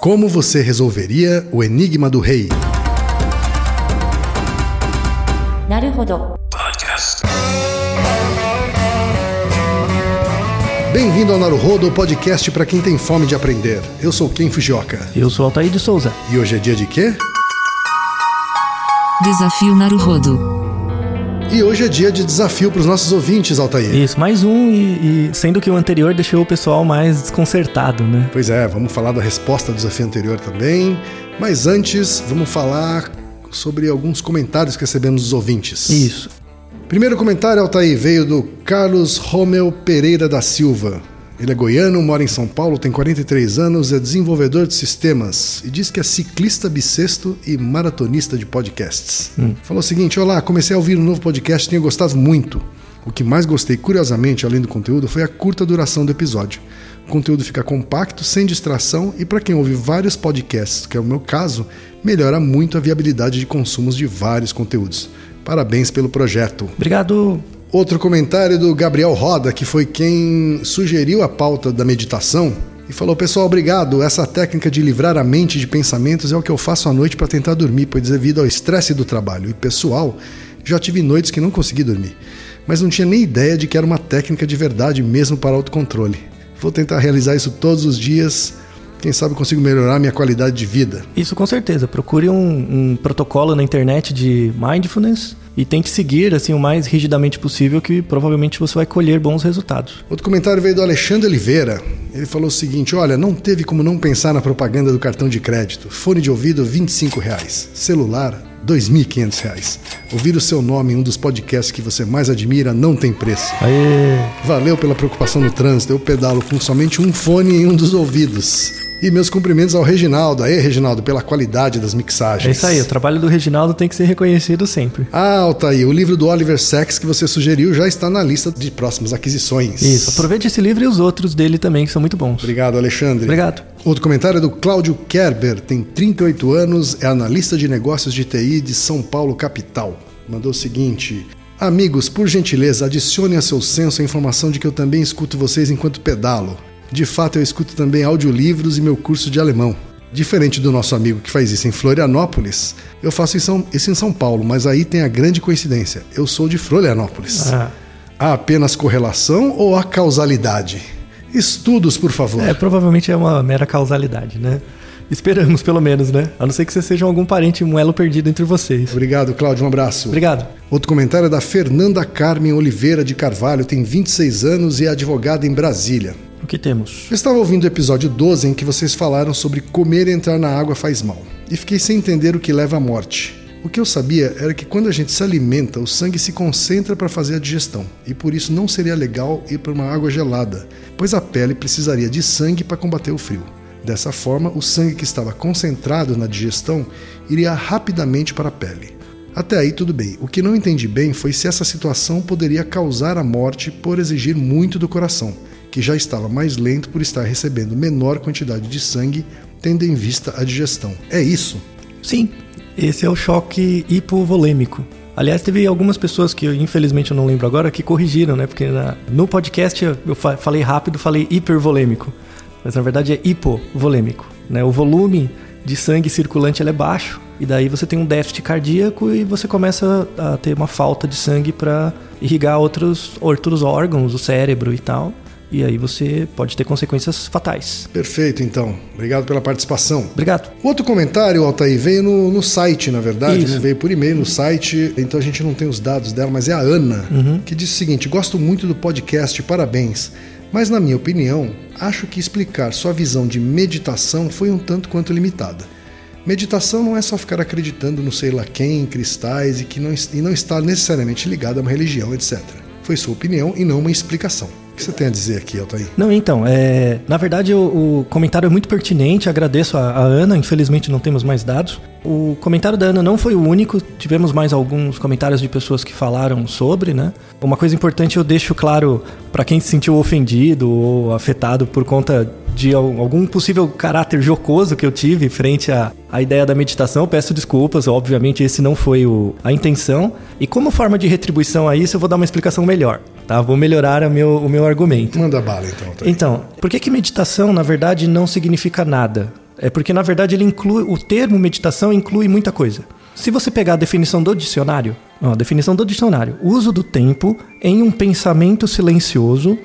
Como você resolveria o enigma do rei? Podcast. Bem-vindo ao Naruhodo, podcast para quem tem fome de aprender. Eu sou Ken Fujioka. Eu sou Altair de Souza. E hoje é dia de quê? Desafio Naruhodo. E hoje é dia de desafio para os nossos ouvintes, Altair. Isso, mais um, e, e sendo que o anterior deixou o pessoal mais desconcertado, né? Pois é, vamos falar da resposta do desafio anterior também. Mas antes, vamos falar sobre alguns comentários que recebemos dos ouvintes. Isso. Primeiro comentário, Altair, veio do Carlos Romeu Pereira da Silva. Ele é goiano, mora em São Paulo, tem 43 anos, é desenvolvedor de sistemas e diz que é ciclista bissexto e maratonista de podcasts. Falou o seguinte: Olá, comecei a ouvir um novo podcast e tenho gostado muito. O que mais gostei, curiosamente, além do conteúdo, foi a curta duração do episódio. O conteúdo fica compacto, sem distração e, para quem ouve vários podcasts, que é o meu caso, melhora muito a viabilidade de consumos de vários conteúdos. Parabéns pelo projeto. Obrigado. Outro comentário do Gabriel Roda, que foi quem sugeriu a pauta da meditação e falou: Pessoal, obrigado. Essa técnica de livrar a mente de pensamentos é o que eu faço à noite para tentar dormir, pois devido ao estresse do trabalho e pessoal, já tive noites que não consegui dormir. Mas não tinha nem ideia de que era uma técnica de verdade mesmo para autocontrole. Vou tentar realizar isso todos os dias. Quem sabe consigo melhorar minha qualidade de vida. Isso com certeza. Procure um, um protocolo na internet de mindfulness e tente seguir assim o mais rigidamente possível, que provavelmente você vai colher bons resultados. Outro comentário veio do Alexandre Oliveira. Ele falou o seguinte: Olha, não teve como não pensar na propaganda do cartão de crédito. Fone de ouvido, 25 reais. Celular, 2.500 reais. Ouvir o seu nome em um dos podcasts que você mais admira não tem preço. Aê! Valeu pela preocupação no trânsito. Eu pedalo com somente um fone em um dos ouvidos. E meus cumprimentos ao Reginaldo. Aê, Reginaldo, pela qualidade das mixagens. É isso aí, o trabalho do Reginaldo tem que ser reconhecido sempre. Ah, Altair, o livro do Oliver Sacks que você sugeriu já está na lista de próximas aquisições. Isso, aproveite esse livro e os outros dele também, que são muito bons. Obrigado, Alexandre. Obrigado. Outro comentário é do Cláudio Kerber, tem 38 anos, é analista de negócios de TI de São Paulo, capital. Mandou o seguinte: Amigos, por gentileza, adicione a seu senso a informação de que eu também escuto vocês enquanto pedalo. De fato, eu escuto também audiolivros e meu curso de alemão. Diferente do nosso amigo que faz isso em Florianópolis, eu faço isso em- São Paulo, mas aí tem a grande coincidência: eu sou de Florianópolis. Ah. Há apenas correlação ou há causalidade? Estudos, por favor. É, provavelmente é uma mera causalidade, né? Esperamos, pelo menos, né? A não ser que vocês sejam algum parente, um elo perdido entre vocês. Obrigado, Cláudio. Um abraço. Obrigado. Outro comentário é da Fernanda Carmen Oliveira de Carvalho, tem 26 anos e é advogada em Brasília. O que temos? Eu estava ouvindo o episódio 12 em que vocês falaram sobre comer e entrar na água faz mal, e fiquei sem entender o que leva à morte. O que eu sabia era que quando a gente se alimenta, o sangue se concentra para fazer a digestão, e por isso não seria legal ir para uma água gelada, pois a pele precisaria de sangue para combater o frio. Dessa forma, o sangue que estava concentrado na digestão iria rapidamente para a pele. Até aí tudo bem. O que não entendi bem foi se essa situação poderia causar a morte por exigir muito do coração, que já estava mais lento por estar recebendo menor quantidade de sangue, tendo em vista a digestão. É isso? Sim, esse é o choque hipovolêmico. Aliás, teve algumas pessoas que infelizmente eu não lembro agora que corrigiram, né? Porque na- no podcast eu fa- falei rápido, falei hipervolêmico. Mas na verdade é hipovolêmico. Né? O volume de sangue circulante é baixo e daí você tem um déficit cardíaco e você começa a ter uma falta de sangue para irrigar outros, outros órgãos, o cérebro e tal. E aí você pode ter consequências fatais. Perfeito, então. Obrigado pela participação. Obrigado. Outro comentário, Altair, veio no, no site, na verdade, Isso. não veio por e-mail no site, então a gente não tem os dados dela, mas é a Ana, que disse o seguinte: gosto muito do podcast, parabéns. Mas, na minha opinião, acho que explicar sua visão de meditação foi um tanto quanto limitada. Meditação não é só ficar acreditando no sei lá quem, em cristais e que não, e não está necessariamente ligado a uma religião, etc. Foi sua opinião e não uma explicação. Que você tem a dizer aqui, Altair? Não, então, é, na verdade o, o comentário é muito pertinente, agradeço a, a Ana, infelizmente não temos mais dados. O comentário da Ana não foi o único, tivemos mais alguns comentários de pessoas que falaram sobre, né? Uma coisa importante eu deixo claro para quem se sentiu ofendido ou afetado por conta de al- algum possível caráter jocoso que eu tive frente à, à ideia da meditação, eu peço desculpas, obviamente esse não foi o, a intenção. E como forma de retribuição a isso, eu vou dar uma explicação melhor, tá? Vou melhorar o meu, o meu argumento. Manda bala, então, Altair. Então, por que, que meditação, na verdade, não significa nada? É porque, na verdade, ele inclui. O termo meditação inclui muita coisa. Se você pegar a definição do dicionário, ó, a definição do dicionário, uso do tempo em um pensamento silencioso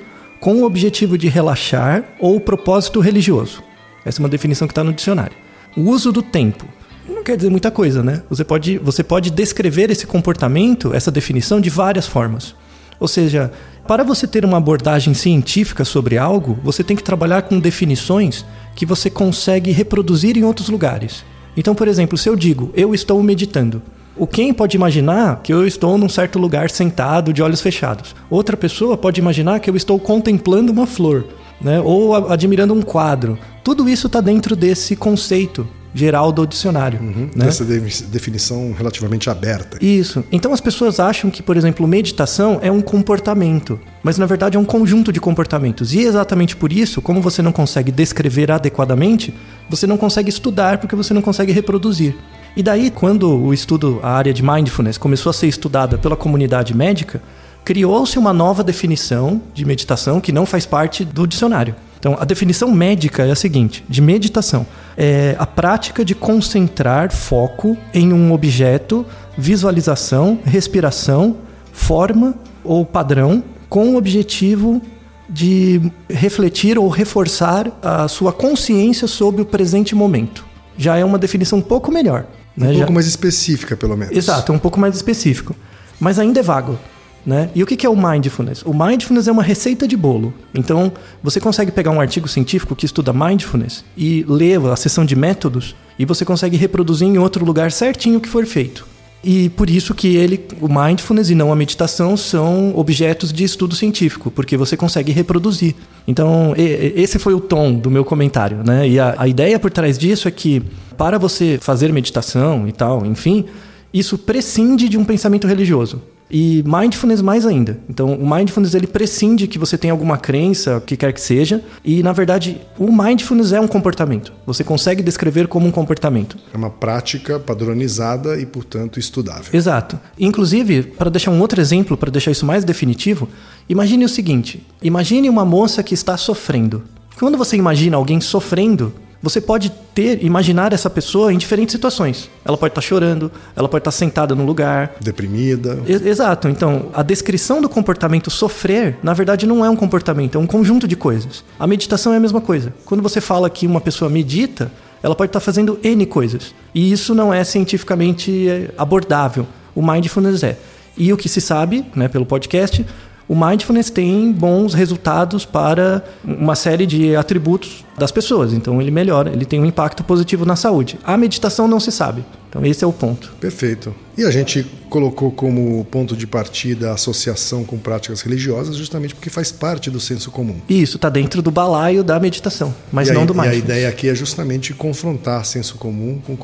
com o objetivo de relaxar ou propósito religioso. Essa é uma definição que está no dicionário. O uso do tempo não quer dizer muita coisa, né? Você pode, você pode descrever esse comportamento, essa definição, de várias formas. Ou seja, para você ter uma abordagem científica sobre algo, você tem que trabalhar com definições que você consegue reproduzir em outros lugares. Então, por exemplo, se eu digo eu estou meditando, o quem pode imaginar que eu estou num certo lugar sentado de olhos fechados? Outra pessoa pode imaginar que eu estou contemplando uma flor, né? ou admirando um quadro. Tudo isso está dentro desse conceito geral do dicionário. Uhum, né? Essa definição relativamente aberta. Isso. Então as pessoas acham que, por exemplo, meditação é um comportamento, mas na verdade é um conjunto de comportamentos. E exatamente por isso, como você não consegue descrever adequadamente, você não consegue estudar porque você não consegue reproduzir. E daí, quando o estudo, a área de mindfulness começou a ser estudada pela comunidade médica, criou-se uma nova definição de meditação que não faz parte do dicionário. Então, a definição médica é a seguinte: de meditação é a prática de concentrar foco em um objeto, visualização, respiração, forma ou padrão, com o objetivo de refletir ou reforçar a sua consciência sobre o presente momento. Já é uma definição um pouco melhor. Um né? pouco Já... mais específica, pelo menos. Exato, é um pouco mais específico. Mas ainda é vago. Né? E o que é o mindfulness? O mindfulness é uma receita de bolo. Então, você consegue pegar um artigo científico que estuda mindfulness e ler a seção de métodos e você consegue reproduzir em outro lugar certinho o que for feito. E por isso que ele, o mindfulness e não a meditação são objetos de estudo científico, porque você consegue reproduzir. Então, esse foi o tom do meu comentário, né? E a, a ideia por trás disso é que para você fazer meditação e tal, enfim, isso prescinde de um pensamento religioso. E mindfulness mais ainda. Então, o mindfulness ele prescinde que você tem alguma crença, o que quer que seja, e na verdade, o mindfulness é um comportamento. Você consegue descrever como um comportamento. É uma prática padronizada e, portanto, estudável. Exato. Inclusive, para deixar um outro exemplo, para deixar isso mais definitivo, imagine o seguinte: imagine uma moça que está sofrendo. Quando você imagina alguém sofrendo, você pode ter, imaginar essa pessoa em diferentes situações. Ela pode estar chorando, ela pode estar sentada no lugar. Deprimida. exato. Então, a descrição do comportamento sofrer, na verdade, não é um comportamento, é um conjunto de coisas. A meditação é a mesma coisa. Quando você fala que uma pessoa medita, ela pode estar fazendo N coisas. E isso não é cientificamente é, abordável. O mindfulness é. E o que se sabe, né, pelo podcast, o mindfulness tem bons resultados para uma série de atributos das pessoas. Então ele melhora, ele tem um impacto positivo na saúde. A meditação não se sabe. Então esse é o ponto. Perfeito. E a gente colocou como ponto de partida a associação com práticas religiosas justamente porque faz parte do senso comum. Isso, está dentro do balaio da meditação, mas e não a, do. E a ideia aqui é justamente confrontar senso comum com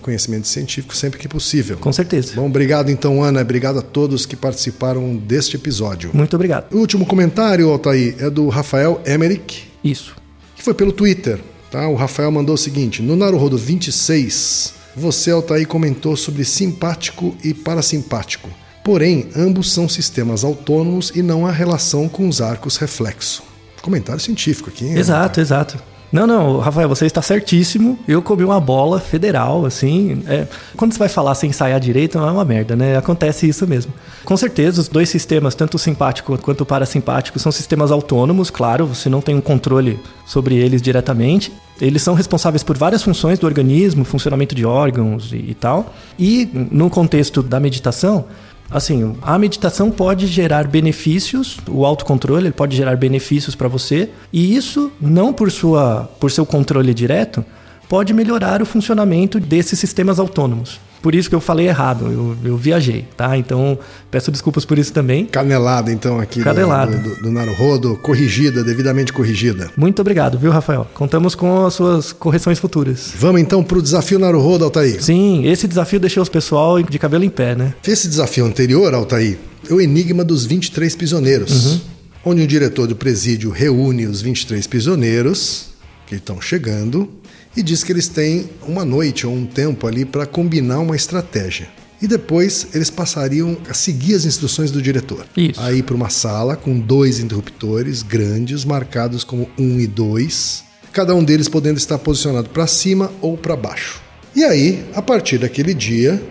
conhecimento científico sempre que possível. Com certeza. Bom, obrigado então, Ana. Obrigado a todos que participaram deste episódio. Muito obrigado. O último comentário, Altair, é do Rafael Emerick. Isso. Que foi pelo Twitter. Tá? O Rafael mandou o seguinte: no Naruhodo 26, você, Altair, comentou sobre simpático e parasimpático. Porém, ambos são sistemas autônomos e não há relação com os arcos reflexo. Comentário científico aqui. Hein, exato, exato. Não, não, Rafael, você está certíssimo. Eu comi uma bola federal, assim. É, quando você vai falar sem ensaiar direito, é uma merda, né? Acontece isso mesmo. Com certeza, os dois sistemas, tanto o simpático quanto o parasimpático, são sistemas autônomos, claro, você não tem um controle sobre eles diretamente. Eles são responsáveis por várias funções do organismo, funcionamento de órgãos e, e tal. E no contexto da meditação, Assim, a meditação pode gerar benefícios, o autocontrole pode gerar benefícios para você, e isso não por sua por seu controle direto, pode melhorar o funcionamento desses sistemas autônomos. Por isso que eu falei errado, eu, eu viajei, tá? Então, peço desculpas por isso também. Canelada, então, aqui Canelada. do, do, do Naruhodo, corrigida, devidamente corrigida. Muito obrigado, viu, Rafael? Contamos com as suas correções futuras. Vamos então para o desafio Naruhodo, Altair. Sim, esse desafio deixou os pessoal de cabelo em pé, né? Esse desafio anterior, Altair, é o enigma dos 23 prisioneiros, uhum. onde um diretor do presídio reúne os 23 prisioneiros que estão chegando e diz que eles têm uma noite ou um tempo ali para combinar uma estratégia. E depois eles passariam a seguir as instruções do diretor. Isso. A ir para uma sala com dois interruptores grandes, marcados como 1 e 2. cada um deles podendo estar posicionado para cima ou para baixo. E aí, a partir daquele dia,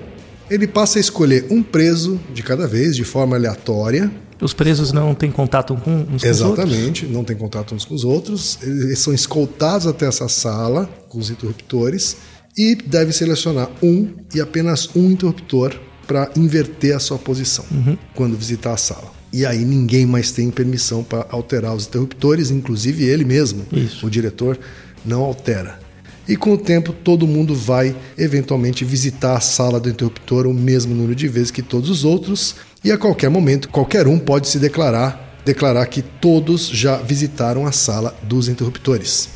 ele passa a escolher um preso de cada vez, de forma aleatória. Os presos não têm contato com uns com Exatamente, não tem contato uns com os outros. Eles são escoltados até essa sala com os interruptores e deve selecionar um e apenas um interruptor para inverter a sua posição quando visitar a sala. E aí ninguém mais tem permissão para alterar os interruptores, inclusive ele mesmo, Isso. o diretor, não altera. E com o tempo todo mundo vai eventualmente visitar a sala do interruptor o mesmo número de vezes que todos os outros, e a qualquer momento qualquer um pode se declarar, declarar que todos já visitaram a sala dos interruptores.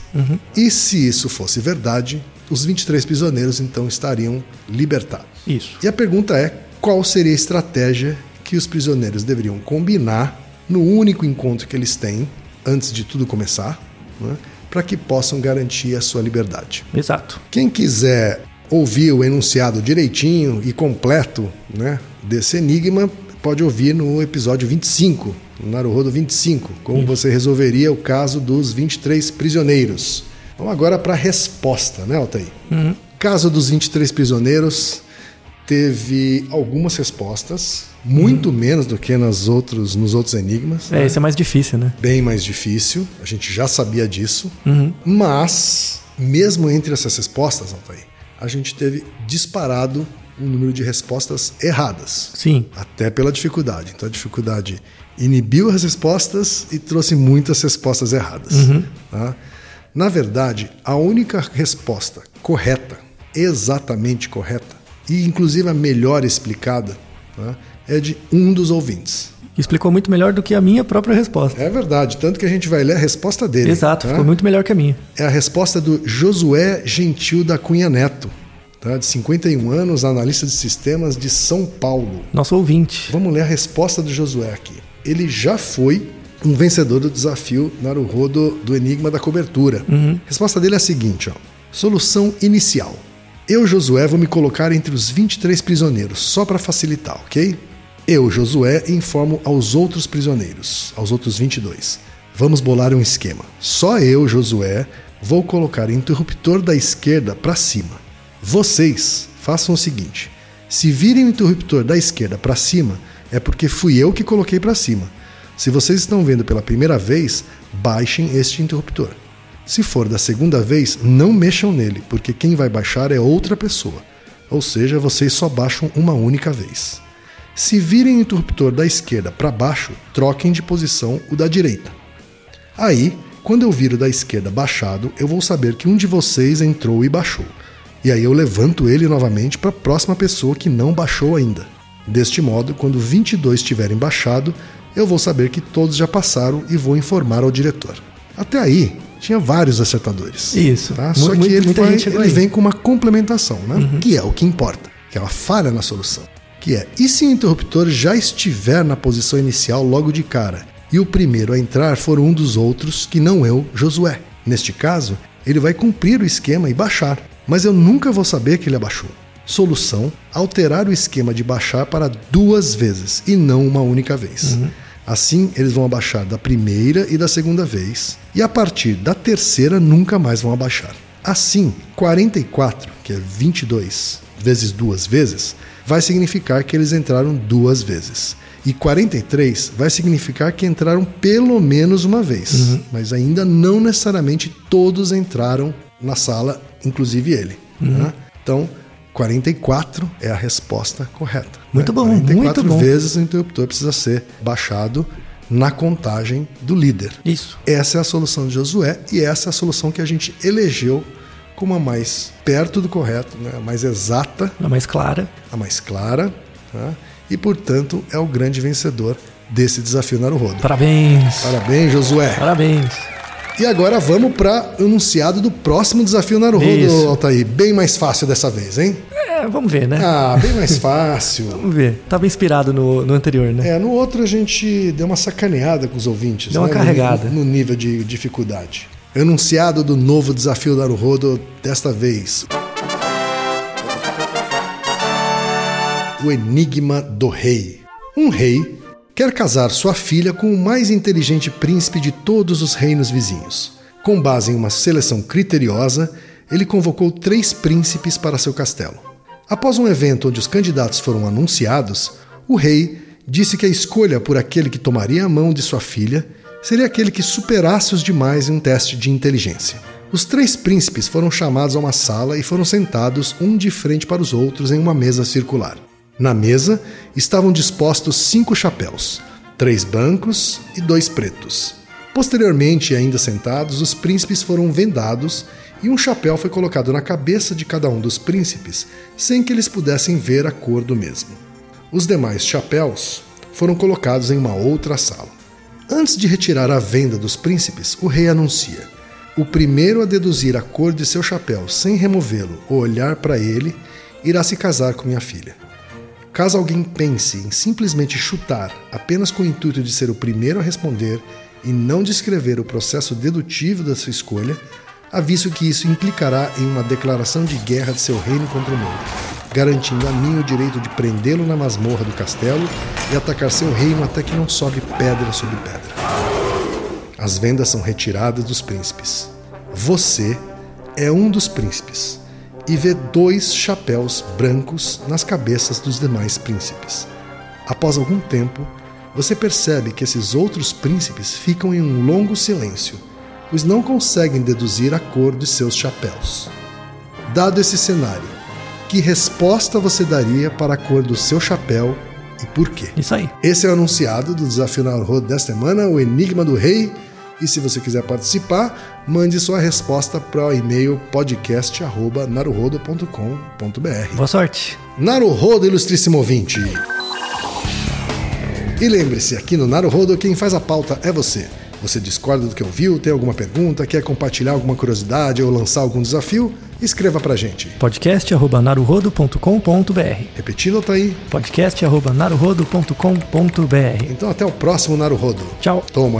E se isso fosse verdade, os 23 prisioneiros então estariam libertados. Isso. E a pergunta é: qual seria a estratégia que os prisioneiros deveriam combinar no único encontro que eles têm, antes de tudo começar, né, para que possam garantir a sua liberdade? Exato. Quem quiser ouvir o enunciado direitinho e completo né, desse enigma, pode ouvir no episódio 25, no Naruhodo 25, como você resolveria o caso dos 23 prisioneiros. Vamos agora para a resposta, né, Altair? Caso dos 23 prisioneiros, teve algumas respostas, muito menos do que nas outros, nos outros enigmas. É, esse é mais difícil, né? Bem mais difícil, a gente já sabia disso. Mas, mesmo entre essas respostas, Altair, a gente teve disparado um número de respostas erradas. Sim. Até pela dificuldade. Então a dificuldade inibiu as respostas e trouxe muitas respostas erradas. tá? Na verdade, a única resposta correta, exatamente correta, e inclusive a melhor explicada, tá? é de um dos ouvintes. Explicou muito melhor do que a minha própria resposta. É verdade, tanto que a gente vai ler a resposta dele. Exato, tá? ficou muito melhor que a minha. É a resposta do Josué Gentil da Cunha Neto, tá? de 51 anos, analista de sistemas de São Paulo. Nosso ouvinte. Vamos ler a resposta do Josué aqui. Ele já foi um vencedor do desafio Naruhodo do Enigma da Cobertura. A resposta dele é a seguinte, ó. Solução inicial. Eu, Josué, vou me colocar entre os 23 prisioneiros, só para facilitar, ok? Eu, Josué, informo aos outros prisioneiros, aos outros 22. Vamos bolar um esquema. Só eu, Josué, vou colocar o interruptor da esquerda para cima. Vocês façam o seguinte: se virem o interruptor da esquerda para cima, é porque fui eu que coloquei para cima. Se vocês estão vendo pela primeira vez, baixem este interruptor. Se for da segunda vez, não mexam nele, porque quem vai baixar é outra pessoa. Ou seja, vocês só baixam uma única vez. Se virem o interruptor da esquerda para baixo, troquem de posição o da direita. Aí, quando eu viro da esquerda baixado, eu vou saber que um de vocês entrou e baixou. E aí eu levanto ele novamente para a próxima pessoa que não baixou ainda. Deste modo, quando 22 tiverem baixado, eu vou saber que todos já passaram e vou informar ao diretor. Até aí, tinha vários acertadores. Isso. Tá? Só que ele, chegou ele vem com uma complementação, né? que é o que importa, que é uma falha na solução. Que é, e se o interruptor já estiver na posição inicial logo de cara, e o primeiro a entrar for um dos outros que não eu, Josué? Neste caso, ele vai cumprir o esquema e baixar, mas eu nunca vou saber que ele abaixou. Solução: alterar o esquema de baixar para duas vezes e não uma única vez. Assim, eles vão abaixar da primeira e da segunda vez, e a partir da terceira nunca mais vão abaixar. Assim, 44, que é 22 vezes duas vezes, vai significar que eles entraram duas vezes. E 43 vai significar que entraram pelo menos uma vez, mas ainda não necessariamente todos entraram na sala, inclusive ele. né? Então, 44 é a resposta correta. Muito bom, 44 muito bom. vezes o interruptor precisa ser baixado na contagem do líder. Isso. Essa é a solução de Josué e essa é a solução que a gente elegeu como a mais perto do correto, né? a mais exata, A mais clara. a mais clara, tá? e portanto é o grande vencedor desse desafio Naruhodo. Parabéns. Parabéns, Josué. Parabéns. E agora vamos para o enunciado do próximo desafio Naruhodo. Altair. Bem mais fácil dessa vez, hein? É, vamos ver, né? Ah, bem mais fácil. Vamos ver. Tava inspirado no, no anterior, né? É, no outro a gente deu uma sacaneada com os ouvintes. Deu uma né? carregada. No, no nível de dificuldade. Enunciado do novo desafio da Naruhodo desta vez. O Enigma do Rei. Um rei quer casar sua filha com o mais inteligente príncipe de todos os reinos vizinhos. Com base em uma seleção criteriosa, ele convocou três príncipes para seu castelo. Após um evento onde os candidatos foram anunciados, o rei disse que a escolha por aquele que tomaria a mão de sua filha seria aquele que superasse os demais em um teste de inteligência. Os três príncipes foram chamados a uma sala e foram sentados um de frente para os outros em uma mesa circular. Na mesa estavam dispostos cinco chapéus, três brancos e dois pretos. Posteriormente, ainda sentados, os príncipes foram vendados e um chapéu foi colocado na cabeça de cada um dos príncipes, sem que eles pudessem ver a cor do mesmo. Os demais chapéus foram colocados em uma outra sala. Antes de retirar a venda dos príncipes, o rei anuncia: O primeiro a deduzir a cor de seu chapéu sem removê-lo ou olhar para ele irá se casar com minha filha. Caso alguém pense em simplesmente chutar apenas com o intuito de ser o primeiro a responder e não descrever o processo dedutivo da sua escolha, aviso que isso implicará em uma declaração de guerra de seu reino contra o meu, garantindo a mim o direito de prendê-lo na masmorra do castelo e atacar seu reino até que não sobe pedra sobre pedra. As vendas são retiradas dos príncipes. Você é um dos príncipes e vê dois chapéus brancos nas cabeças dos demais príncipes. Após algum tempo, você percebe que esses outros príncipes ficam em um longo silêncio pois não conseguem deduzir a cor de seus chapéus. Dado esse cenário, que resposta você daria para a cor do seu chapéu e por quê? Isso aí. Esse é o anunciado do Desafio Naruhodo desta semana, o Enigma do Rei. E se você quiser participar, mande sua resposta para o e-mail podcast@naruhodo.com.br. Boa sorte. Naruhodo, ilustríssimo ouvinte. E lembre-se, aqui no Naruhodo quem faz a pauta é você. Você discorda do que ouviu, tem alguma pergunta, quer compartilhar alguma curiosidade ou lançar algum desafio? Escreva pra gente. podcast@naruhodo.com.br. Repetindo, tá aí. podcast@naruhodo.com.br. Então até o próximo Naruhodo. Tchau. Toma,